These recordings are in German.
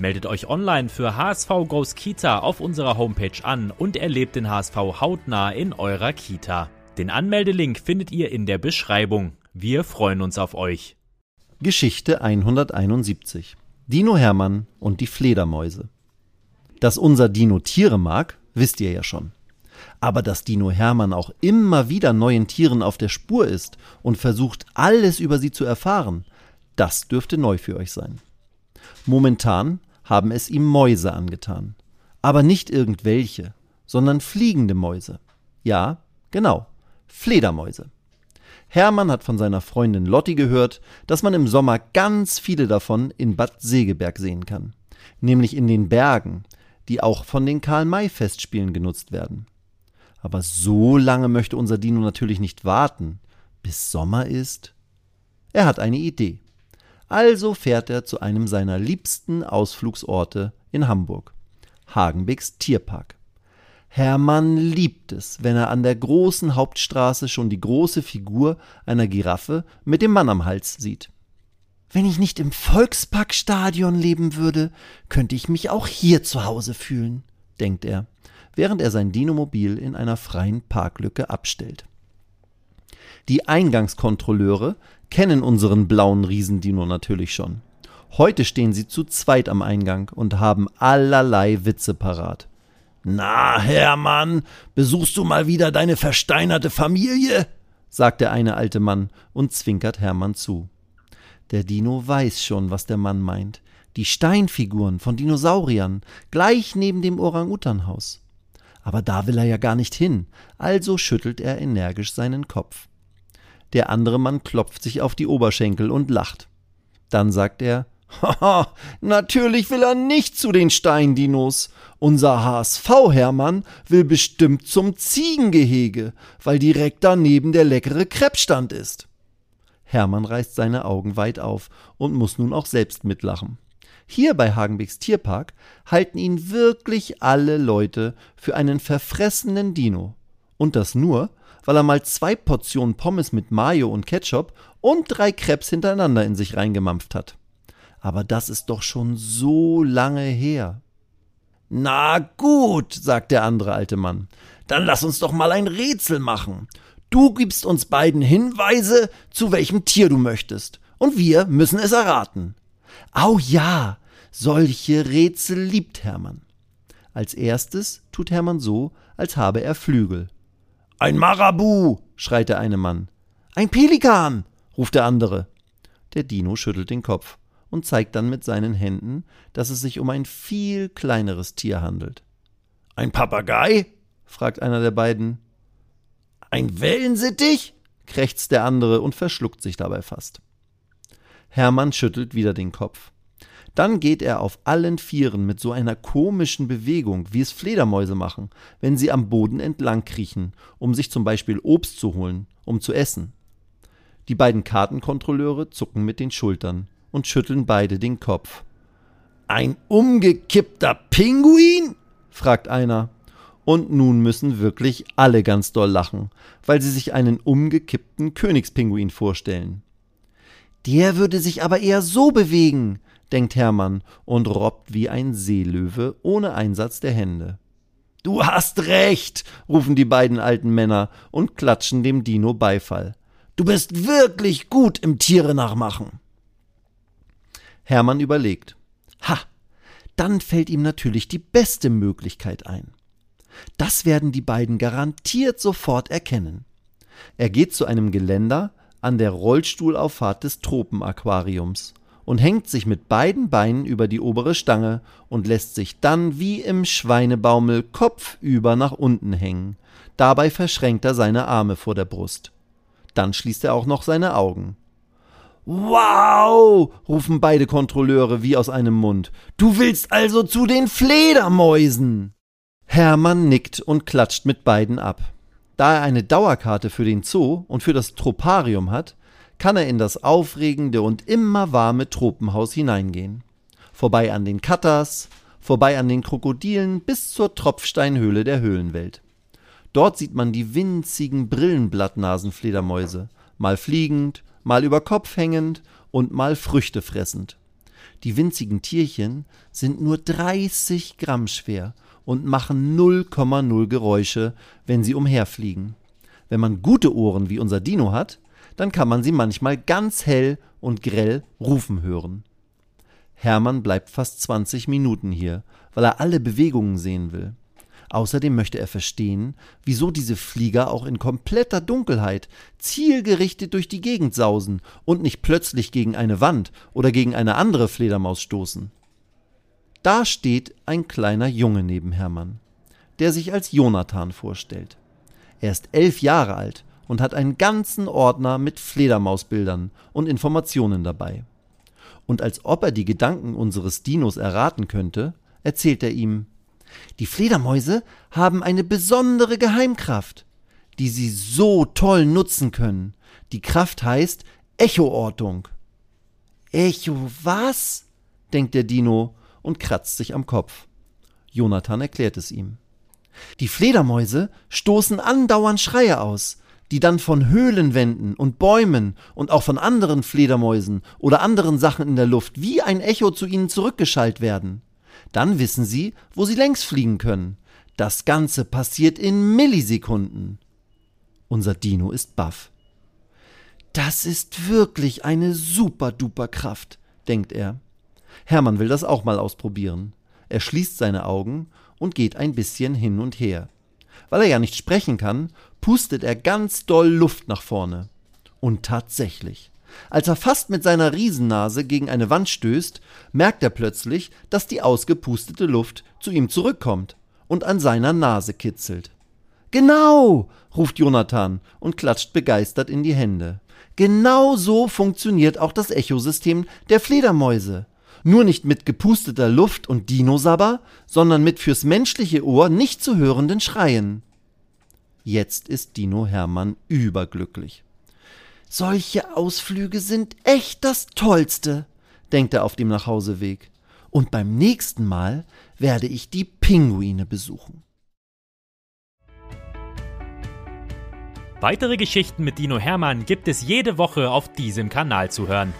Meldet euch online für HSV Goes Kita auf unserer Homepage an und erlebt den HSV hautnah in eurer Kita. Den Anmeldelink findet ihr in der Beschreibung. Wir freuen uns auf euch. Geschichte 171 Dino Hermann und die Fledermäuse. Dass unser Dino Tiere mag, wisst ihr ja schon. Aber dass Dino Hermann auch immer wieder neuen Tieren auf der Spur ist und versucht, alles über sie zu erfahren, das dürfte neu für euch sein. Momentan haben es ihm Mäuse angetan. Aber nicht irgendwelche, sondern fliegende Mäuse. Ja, genau, Fledermäuse. Hermann hat von seiner Freundin Lotti gehört, dass man im Sommer ganz viele davon in Bad Segeberg sehen kann. Nämlich in den Bergen, die auch von den Karl-May-Festspielen genutzt werden. Aber so lange möchte unser Dino natürlich nicht warten, bis Sommer ist. Er hat eine Idee. Also fährt er zu einem seiner liebsten Ausflugsorte in Hamburg, Hagenbecks Tierpark. Hermann liebt es, wenn er an der großen Hauptstraße schon die große Figur einer Giraffe mit dem Mann am Hals sieht. Wenn ich nicht im Volksparkstadion leben würde, könnte ich mich auch hier zu Hause fühlen, denkt er, während er sein Dinomobil in einer freien Parklücke abstellt. Die Eingangskontrolleure kennen unseren blauen Riesendino natürlich schon. Heute stehen sie zu zweit am Eingang und haben allerlei Witze parat. Na, Hermann, besuchst du mal wieder deine versteinerte Familie? sagt der eine alte Mann und zwinkert Hermann zu. Der Dino weiß schon, was der Mann meint. Die Steinfiguren von Dinosauriern, gleich neben dem Orang-Utan-Haus. Aber da will er ja gar nicht hin, also schüttelt er energisch seinen Kopf. Der andere Mann klopft sich auf die Oberschenkel und lacht. Dann sagt er, Haha, natürlich will er nicht zu den Steindinos. Unser HSV-Hermann will bestimmt zum Ziegengehege, weil direkt daneben der leckere Kreppstand ist. Hermann reißt seine Augen weit auf und muss nun auch selbst mitlachen. Hier bei Hagenbecks Tierpark halten ihn wirklich alle Leute für einen verfressenen Dino. Und das nur, weil er mal zwei Portionen Pommes mit Mayo und Ketchup und drei Krebs hintereinander in sich reingemampft hat. Aber das ist doch schon so lange her. Na gut, sagt der andere alte Mann, dann lass uns doch mal ein Rätsel machen. Du gibst uns beiden Hinweise, zu welchem Tier du möchtest, und wir müssen es erraten. Au ja, solche Rätsel liebt Hermann. Als erstes tut Hermann so, als habe er Flügel. Ein Marabu, schreit der eine Mann. Ein Pelikan, ruft der andere. Der Dino schüttelt den Kopf und zeigt dann mit seinen Händen, dass es sich um ein viel kleineres Tier handelt. Ein Papagei? fragt einer der beiden. Ein Wellensittich? krächzt der andere und verschluckt sich dabei fast. Hermann schüttelt wieder den Kopf. Dann geht er auf allen Vieren mit so einer komischen Bewegung, wie es Fledermäuse machen, wenn sie am Boden entlang kriechen, um sich zum Beispiel Obst zu holen, um zu essen. Die beiden Kartenkontrolleure zucken mit den Schultern und schütteln beide den Kopf. Ein umgekippter Pinguin? fragt einer. Und nun müssen wirklich alle ganz doll lachen, weil sie sich einen umgekippten Königspinguin vorstellen. Der würde sich aber eher so bewegen, denkt Hermann und robbt wie ein Seelöwe ohne Einsatz der Hände. Du hast recht, rufen die beiden alten Männer und klatschen dem Dino Beifall. Du bist wirklich gut im Tiere nachmachen. Hermann überlegt. Ha, dann fällt ihm natürlich die beste Möglichkeit ein. Das werden die beiden garantiert sofort erkennen. Er geht zu einem Geländer an der Rollstuhlauffahrt des Tropenaquariums und hängt sich mit beiden Beinen über die obere Stange und lässt sich dann wie im Schweinebaumel kopfüber nach unten hängen. Dabei verschränkt er seine Arme vor der Brust. Dann schließt er auch noch seine Augen. Wow! rufen beide Kontrolleure wie aus einem Mund. Du willst also zu den Fledermäusen! Hermann nickt und klatscht mit beiden ab. Da er eine Dauerkarte für den Zoo und für das Troparium hat, kann er in das aufregende und immer warme Tropenhaus hineingehen. Vorbei an den Katas, vorbei an den Krokodilen bis zur Tropfsteinhöhle der Höhlenwelt. Dort sieht man die winzigen Brillenblattnasenfledermäuse, mal fliegend, mal über Kopf hängend und mal Früchte fressend. Die winzigen Tierchen sind nur 30 Gramm schwer und machen 0,0 Geräusche, wenn sie umherfliegen. Wenn man gute Ohren wie unser Dino hat, dann kann man sie manchmal ganz hell und grell rufen hören. Hermann bleibt fast 20 Minuten hier, weil er alle Bewegungen sehen will. Außerdem möchte er verstehen, wieso diese Flieger auch in kompletter Dunkelheit zielgerichtet durch die Gegend sausen und nicht plötzlich gegen eine Wand oder gegen eine andere Fledermaus stoßen. Da steht ein kleiner Junge neben Hermann, der sich als Jonathan vorstellt. Er ist elf Jahre alt und hat einen ganzen Ordner mit Fledermausbildern und Informationen dabei. Und als ob er die Gedanken unseres Dinos erraten könnte, erzählt er ihm, die Fledermäuse haben eine besondere Geheimkraft, die sie so toll nutzen können. Die Kraft heißt Echoortung. Echo was? denkt der Dino und kratzt sich am Kopf. Jonathan erklärt es ihm. Die Fledermäuse stoßen andauernd Schreie aus, die dann von Höhlenwänden und Bäumen und auch von anderen Fledermäusen oder anderen Sachen in der Luft wie ein Echo zu ihnen zurückgeschallt werden. Dann wissen sie, wo sie längs fliegen können. Das Ganze passiert in Millisekunden. Unser Dino ist baff. Das ist wirklich eine super-duper Kraft, denkt er. Hermann will das auch mal ausprobieren. Er schließt seine Augen und geht ein bisschen hin und her. Weil er ja nicht sprechen kann, pustet er ganz doll Luft nach vorne. Und tatsächlich. Als er fast mit seiner Riesennase gegen eine Wand stößt, merkt er plötzlich, dass die ausgepustete Luft zu ihm zurückkommt und an seiner Nase kitzelt. Genau, ruft Jonathan und klatscht begeistert in die Hände. Genau so funktioniert auch das Echosystem der Fledermäuse. Nur nicht mit gepusteter Luft und Dinosabber, sondern mit fürs menschliche Ohr nicht zu hörenden Schreien. Jetzt ist Dino Hermann überglücklich. Solche Ausflüge sind echt das Tollste, denkt er auf dem Nachhauseweg. Und beim nächsten Mal werde ich die Pinguine besuchen. Weitere Geschichten mit Dino Hermann gibt es jede Woche auf diesem Kanal zu hören.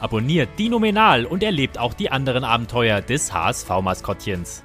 Abonniert Dino Menal und erlebt auch die anderen Abenteuer des HSV-Maskottchens.